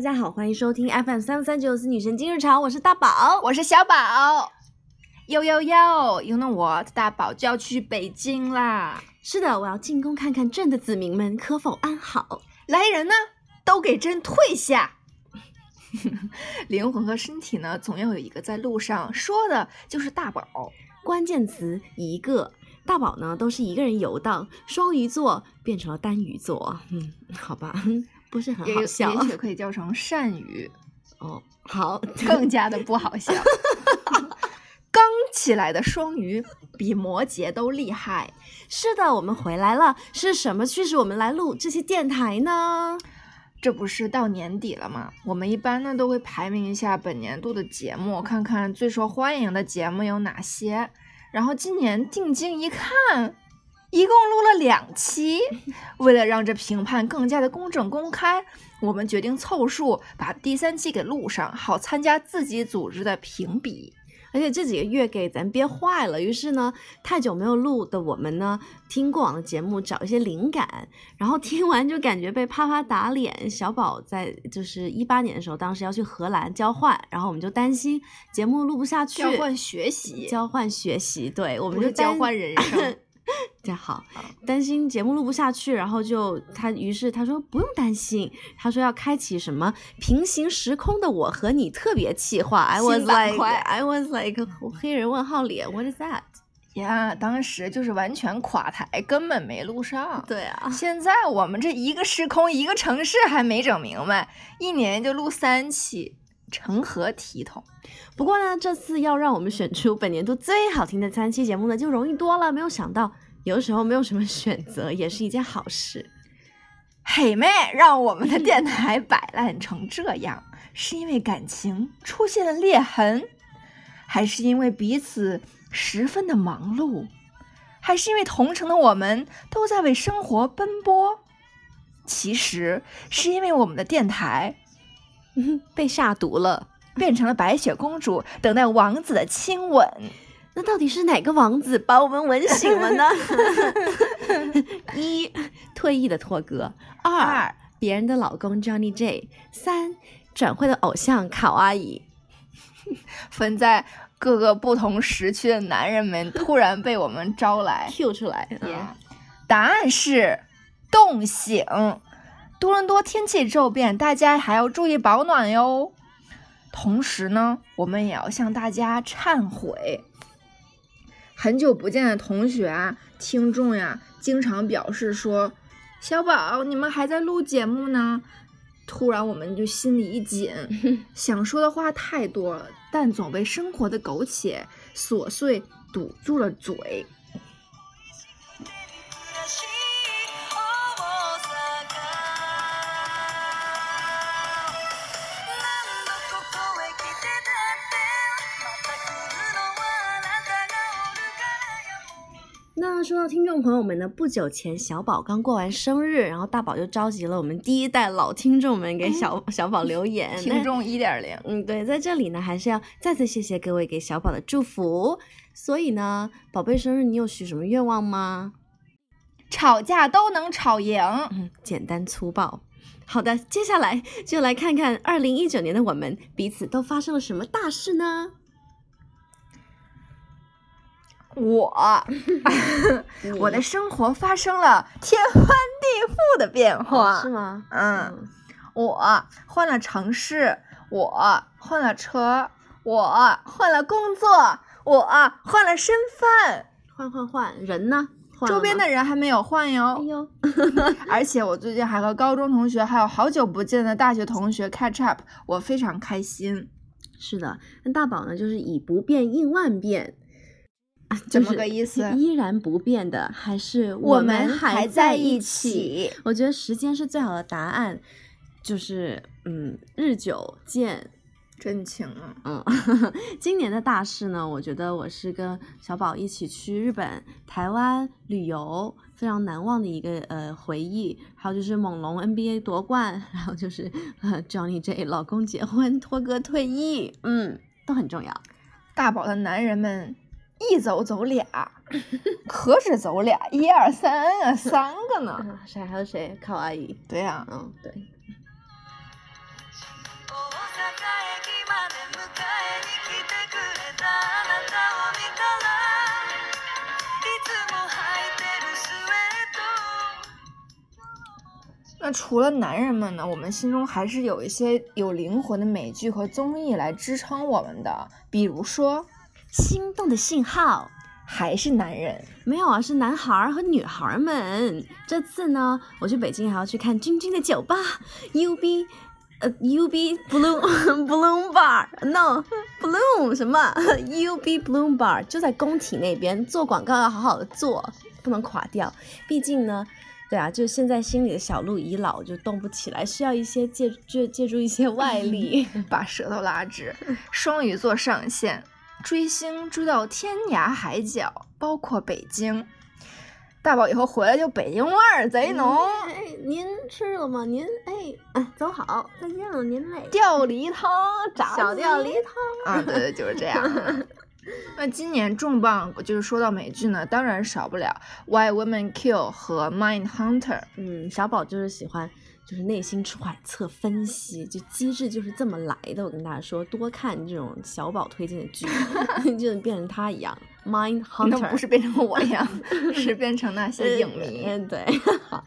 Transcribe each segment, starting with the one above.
大家好，欢迎收听 FM 三三九四女神今日潮，我是大宝，我是小宝。哟哟哟，有了我大宝就要去北京啦。是的，我要进宫看看朕的子民们可否安好。来人呢，都给朕退下！灵魂和身体呢，总要有一个在路上，说的就是大宝。关键词一个，大宝呢都是一个人游荡，双鱼座变成了单鱼座。嗯，好吧，不是很好笑，也许可以叫成善鱼。哦，好，更加的不好笑。刚起来的双鱼比摩羯都厉害。是的，我们回来了。是什么驱使我们来录这些电台呢？这不是到年底了吗？我们一般呢都会排名一下本年度的节目，看看最受欢迎的节目有哪些。然后今年定睛一看，一共录了两期。为了让这评判更加的公正公开，我们决定凑数把第三期给录上，好参加自己组织的评比。而且这几个月给咱憋坏了，于是呢，太久没有录的我们呢，听过往的节目找一些灵感，然后听完就感觉被啪啪打脸。小宝在就是一八年的时候，当时要去荷兰交换，然后我们就担心节目录不下去，交换学习，交换学习，对，我们就交换人生。这好，担心节目录不下去，然后就他，于是他说不用担心，他说要开启什么平行时空的我和你特别企划。I was like, I was like 黑人问号脸，What is that？呀，当时就是完全垮台，根本没录上。对啊，现在我们这一个时空一个城市还没整明白，一年就录三期，成何体统？不过呢，这次要让我们选出本年度最好听的三期节目呢，就容易多了。没有想到。有的时候没有什么选择，也是一件好事。嘿妹，让我们的电台摆烂成这样，是因为感情出现了裂痕，还是因为彼此十分的忙碌，还是因为同城的我们都在为生活奔波？其实是因为我们的电台 被下毒了，变成了白雪公主，等待王子的亲吻。那到底是哪个王子把我们吻醒了呢？一退役的拓哥，二别人的老公 Johnny J，三转会的偶像考阿姨。分在各个不同时区的男人们突然被我们招来 Q 出来。答案是冻醒。多伦多天气骤变，大家还要注意保暖哟。同时呢，我们也要向大家忏悔。很久不见的同学啊，听众呀，经常表示说：“小宝，你们还在录节目呢。”突然，我们就心里一紧，想说的话太多了，但总被生活的苟且琐碎堵住了嘴。说到听众朋友们呢，不久前小宝刚过完生日，然后大宝就召集了我们第一代老听众们给小 小宝留言。听众一点零，嗯，对，在这里呢，还是要再次谢谢各位给小宝的祝福。所以呢，宝贝生日你有许什么愿望吗？吵架都能吵赢，嗯，简单粗暴。好的，接下来就来看看二零一九年的我们彼此都发生了什么大事呢？我，我的生活发生了天翻地覆的变化，是吗？嗯，我换了城市，我换了车，我换了工作，我换了身份，换换换人呢？周边的人还没有换哟。哎呦，而且我最近还和高中同学，还有好久不见的大学同学 catch up，我非常开心。是的，那大宝呢，就是以不变应万变。怎么个意思？依然不变的还是我们还在一起。我觉得时间是最好的答案，就是嗯，日久见真情啊。嗯，今年的大事呢，我觉得我是跟小宝一起去日本、台湾旅游，非常难忘的一个呃回忆。还有就是猛龙 NBA 夺冠，然后就是呃 Johnny J 老公结婚，托哥退役，嗯，都很重要。大宝的男人们。一走走俩可只走俩一二三啊三个呢谁还有谁？卡我阿姨对呀。嗯对。那除了男人们呢我们心中还是有一些有灵魂的美剧和综艺来支撑我们的比如说心动的信号。还是男人，没有啊，是男孩儿和女孩儿们。这次呢，我去北京还要去看君君的酒吧，UB，呃，UB Bloom Bloom Bar，no Bloom 什么 UB Bloom Bar 就在工体那边，做广告要好好的做，不能垮掉。毕竟呢，对啊，就现在心里的小鹿已老，就动不起来，需要一些借借借助一些外力。把舌头拉直。双鱼座上线，追星追到天涯海角，包括北京。大宝以后回来就北京味儿贼浓，哎，您吃了吗？您哎哎，走好，再见了，您嘞。吊梨汤，炸小吊梨汤。啊，对对，就是这样。那今年重磅就是说到美剧呢，当然少不了《Why Women Kill》和《Mind Hunter》。嗯，小宝就是喜欢，就是内心揣测分析，就机制就是这么来的。我跟大家说，多看这种小宝推荐的剧，就能变成他一样，Mind Hunter。不是变成我一样，是变成那些影迷。嗯，对，好，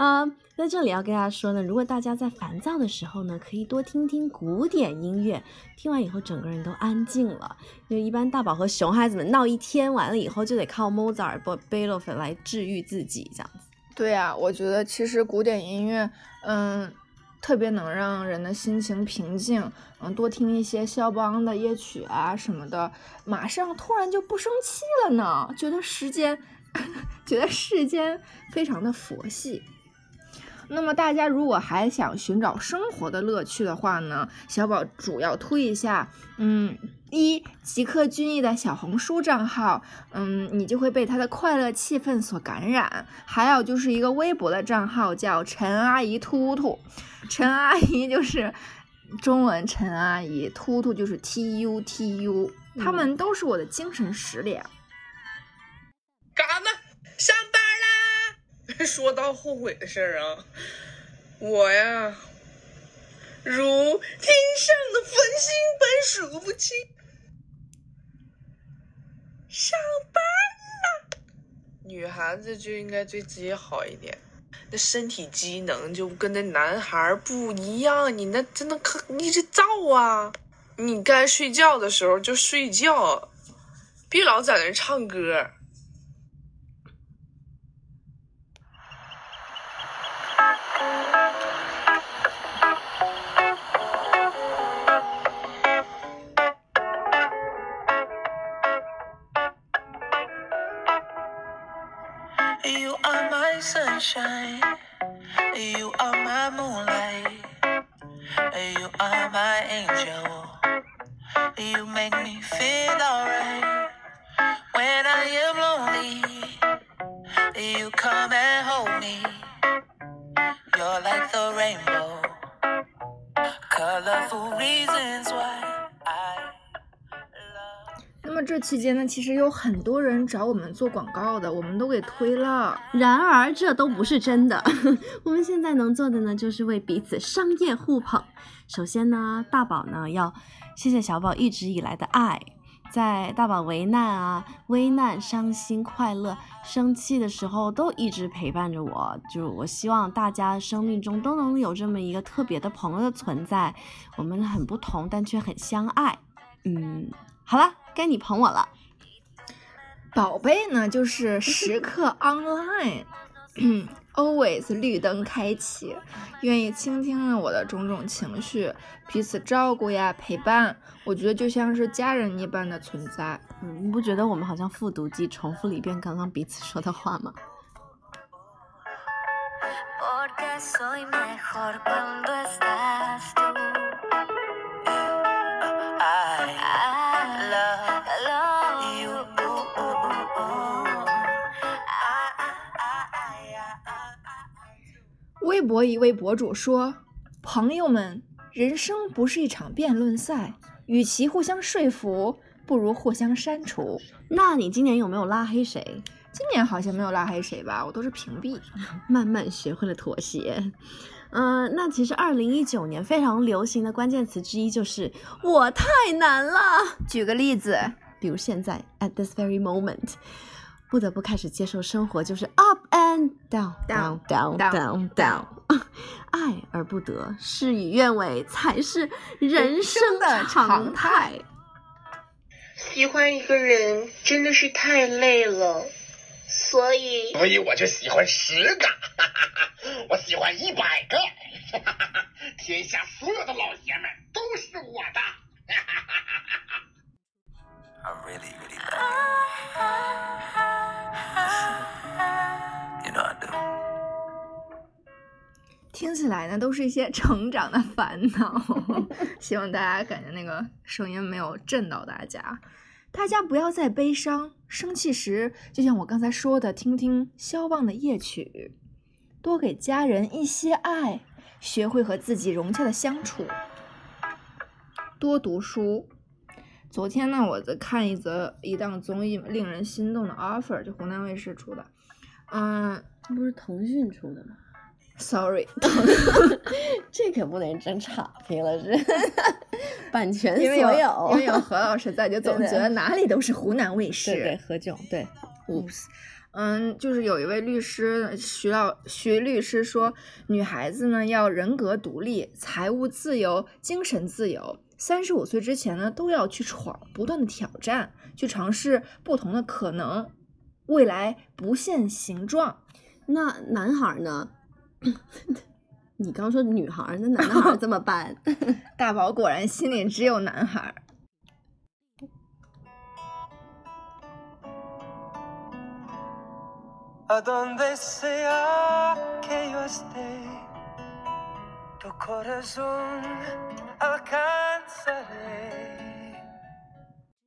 啊、在这里要跟大家说呢，如果大家在烦躁的时候呢，可以多听听古典音乐，听完以后整个人都安静了。因为一般大宝和熊孩子们闹一天，完了以后就得靠 Mozart、贝贝多芬来治愈自己，这样子。对呀、我觉得其实古典音乐，嗯，特别能让人的心情平静。嗯，多听一些肖邦的夜曲啊什么的，马上突然就不生气了呢，觉得时间，觉得世间非常的佛系。那么大家如果还想寻找生活的乐趣的话呢，小宝主要推一下，嗯，一吉克隽逸的小红书账号，嗯，你就会被他的快乐气氛所感染。还有就是一个微博的账号叫陈阿姨突突，陈阿姨就是中文陈阿姨，突突就是 T U T U，他们都是我的精神食粮。干啥呢？上班啦！说到后悔的事儿啊，我呀，如天上的繁星般数不清。上班啦！女孩子就应该对自己好一点，那身体机能就跟那男孩不一样，你那真的可一直造啊！你该睡觉的时候就睡觉，别老在那唱歌。Sunshine. You are my moonlight. You are my angel. You make me feel alright. When I am lonely, you come and hold me. You're like the rainbow. Colorful reasons why I. 那么这期间呢，其实有很多人找我们做广告的，我们都给推了。然而，这都不是真的。我们现在能做的呢，就是为彼此商业互捧。首先呢，大宝呢要谢谢小宝一直以来的爱，在大宝为难啊、危难、伤心、快乐、生气的时候，都一直陪伴着我。就我希望大家生命中都能有这么一个特别的朋友的存在，我们很不同，但却很相爱。嗯，好了，该你捧我了。宝贝呢，就是时刻 online。always 绿灯开启，愿意倾听了我的种种情绪，彼此照顾呀，陪伴，我觉得就像是家人一般的存在。嗯，你不觉得我们好像复读机重复了一遍刚刚彼此说的话吗？微博一位博主说：“朋友们，人生不是一场辩论赛，与其互相说服，不如互相删除。那你今年有没有拉黑谁？今年好像没有拉黑谁吧，我都是屏蔽。慢慢学会了妥协。嗯、那其实二零一九年非常流行的关键词之一就是“我太难了举个例子，”，比如现在 at this very moment，不得不开始接受生活就是 up down down down down down，爱而不得，事与愿违才是人生的常常态。喜欢一个人真的是太累了，所以所以我就喜欢十个，我喜欢一百个，天下所有的老爷们都是我的。I really, really love you. 听起来呢都是一些成长的烦恼，希望大家感觉那个声音没有震到大家。大家不要再悲伤，生气时就像我刚才说的，听听肖邦的夜曲，多给家人一些爱，学会和自己融洽的相处，多读书。昨天呢，我在看一则一档综艺，令人心动的 offer，就湖南卫视出的。嗯这不是腾讯出的吗？，sorry，这可不能真差评了，是版权所因为有有，因为有何老师在，就总觉得哪里都是湖南卫视。对对何炅对，Oops，嗯，就是有一位律师徐老徐律师说，女孩子呢要人格独立、财务自由、精神自由。三十五岁之前呢，都要去闯，不断的挑战，去尝试不同的可能，未来不限形状。那男孩儿呢？你刚说女孩儿，那男孩儿怎么办？大宝果然心里只有男孩儿。A donde sea que yo esté, tu corazón alcanzaré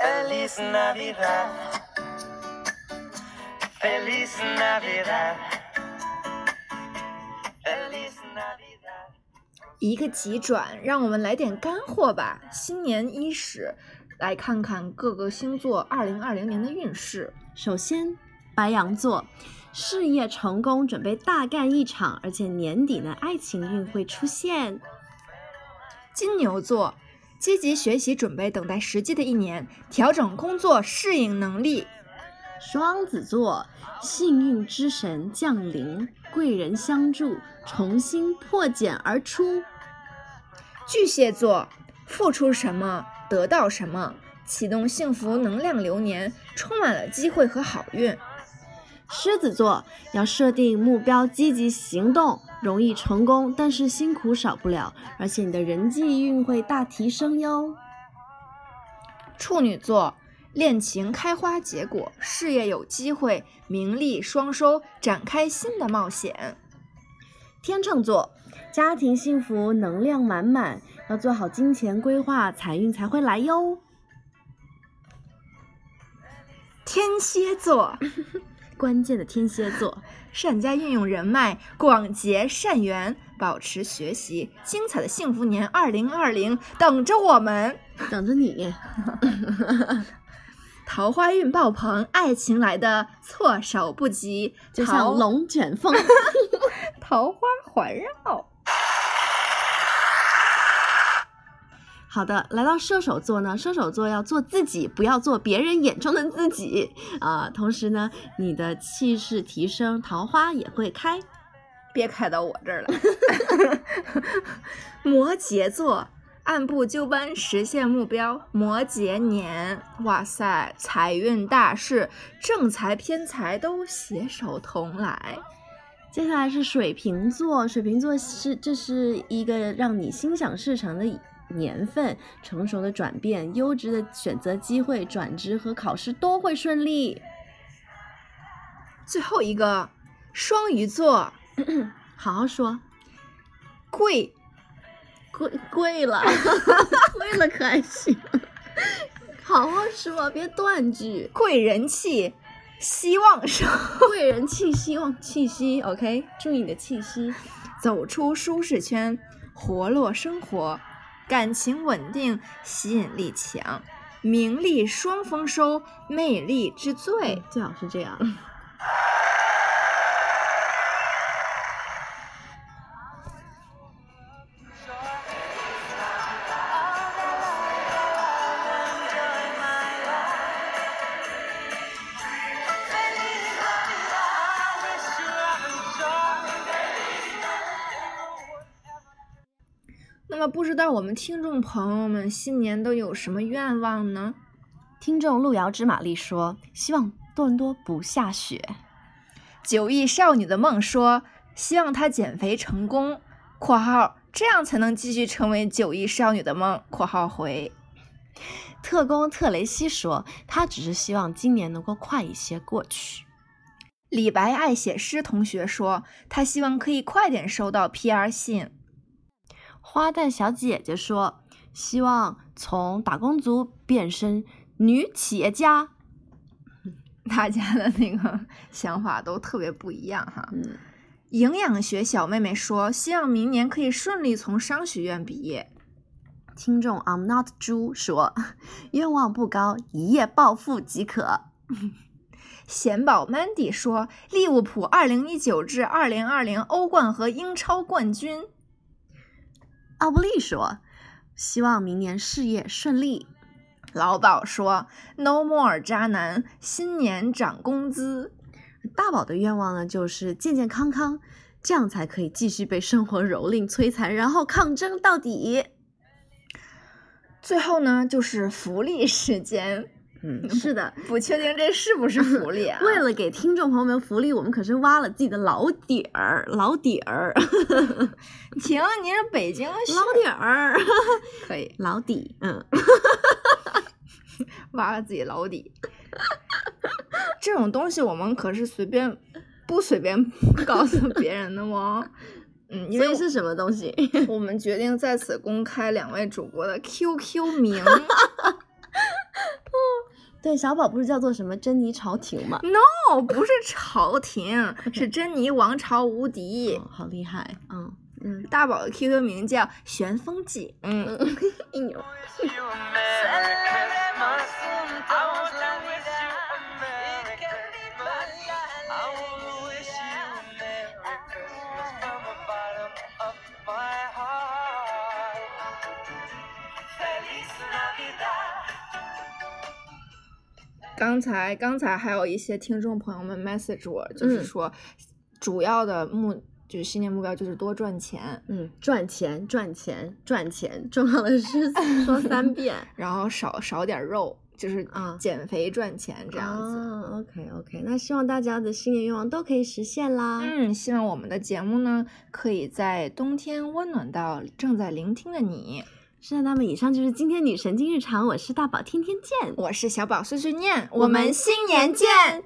Feliz Navidad, feliz Navidad, feliz Navidad. 一个急转，让我们来点干货吧。新年伊始，来看看各个星座二零二零年的运势。首先，白羊座事业成功，准备大干一场，而且年底呢，爱情运会出现。金牛座积极学习，准备等待时机的一年，调整工作适应能力。双子座幸运之神降临，贵人相助，重新破茧而出。巨蟹座付出什么得到什么，启动幸福能量流年，充满了机会和好运。狮子座要设定目标，积极行动，容易成功，但是辛苦少不了，而且你的人际运会大提升哟。处女座恋情开花结果，事业有机会，名利双收，展开新的冒险。天秤座家庭幸福，能量满满，要做好金钱规划，财运才会来哟。天蝎座 关键的天蝎座，善加运用人脉，广结善缘，保持学习，精彩的幸福年二零二零等着我们。等着你。桃花运爆棚，爱情来的措手不及，就像龙卷风。桃花环绕。好的，来到射手座呢，射手座要做自己，不要做别人眼中的自己啊、同时呢，你的气势提升，桃花也会开。别开到我这儿了。摩羯座按部就班实现目标，摩羯年，哇塞，财运大势，正财偏财都携手同来。接下来是水瓶座，水瓶座是这是一个让你心想事成的年份，成熟的转变，优质的选择机会，转职和考试都会顺利。最后一个双鱼座 好好说，贵贵贵了，贵了可还行？好好说，别断句。贵人气，希望生，贵人气希，望气息，OK，注意你的气息。走出舒适圈，活络生活，感情稳定，吸引力强，名利双丰收，魅力之最。最好是这样。道我们听众朋友们新年都有什么愿望呢？听众路遥知马力说，希望多伦多不下雪。九亿少女的梦说，希望她减肥成功（括号这样才能继续成为九亿少女的梦）（括号回）。特工特雷西说，他只是希望今年能够快一些过去。李白爱写诗同学说，他希望可以快点收到 PR 信。花旦小姐姐说，希望从打工族变身女企业家。大家的那个想法都特别不一样哈。嗯，营养学小妹妹说，希望明年可以顺利从商学院毕业。听众 I'm not 猪说，愿望不高，一夜暴富即可。贤宝 Mandy 说，利物浦2019至2020欧冠和英超冠军。奥布利说，希望明年事业顺利。老鸨说：“No more 渣男，新年涨工资。”大宝的愿望呢，就是健健康康，这样才可以继续被生活蹂躏摧残，然后抗争到底。最后呢，就是福利时间。嗯，是的，不确定这是不是福利啊？为了给听众朋友们福利，我们可是挖了自己的老底儿，老底儿。停，你是北京老底儿，可以老底，嗯，挖了自己老底。这种东西我们可是随便不随便告诉别人的哦？嗯，因为是什么东西？我们决定在此公开两位主播的 QQ 名。对，小宝不是叫做什么珍妮朝廷吗？No，不是朝廷，是珍妮王朝无敌。哦，好厉害，嗯嗯，大宝的 QQ 名叫旋风景。嗯，哎呦，刚才刚才还有一些听众朋友们 message 我，就是嗯说主要的目就是新年目标就是多赚钱，嗯，赚钱，赚钱，赚钱，重要的是 说三遍。然后少少点肉，就是啊减肥赚钱这样子。啊，OK OK，那希望大家的新年愿望都可以实现啦。嗯，希望我们的节目呢，可以在冬天温暖到正在聆听的你。是的，那么以上就是今天女神经日常，我是大宝，天天见。我是小宝碎碎念，我们新年见。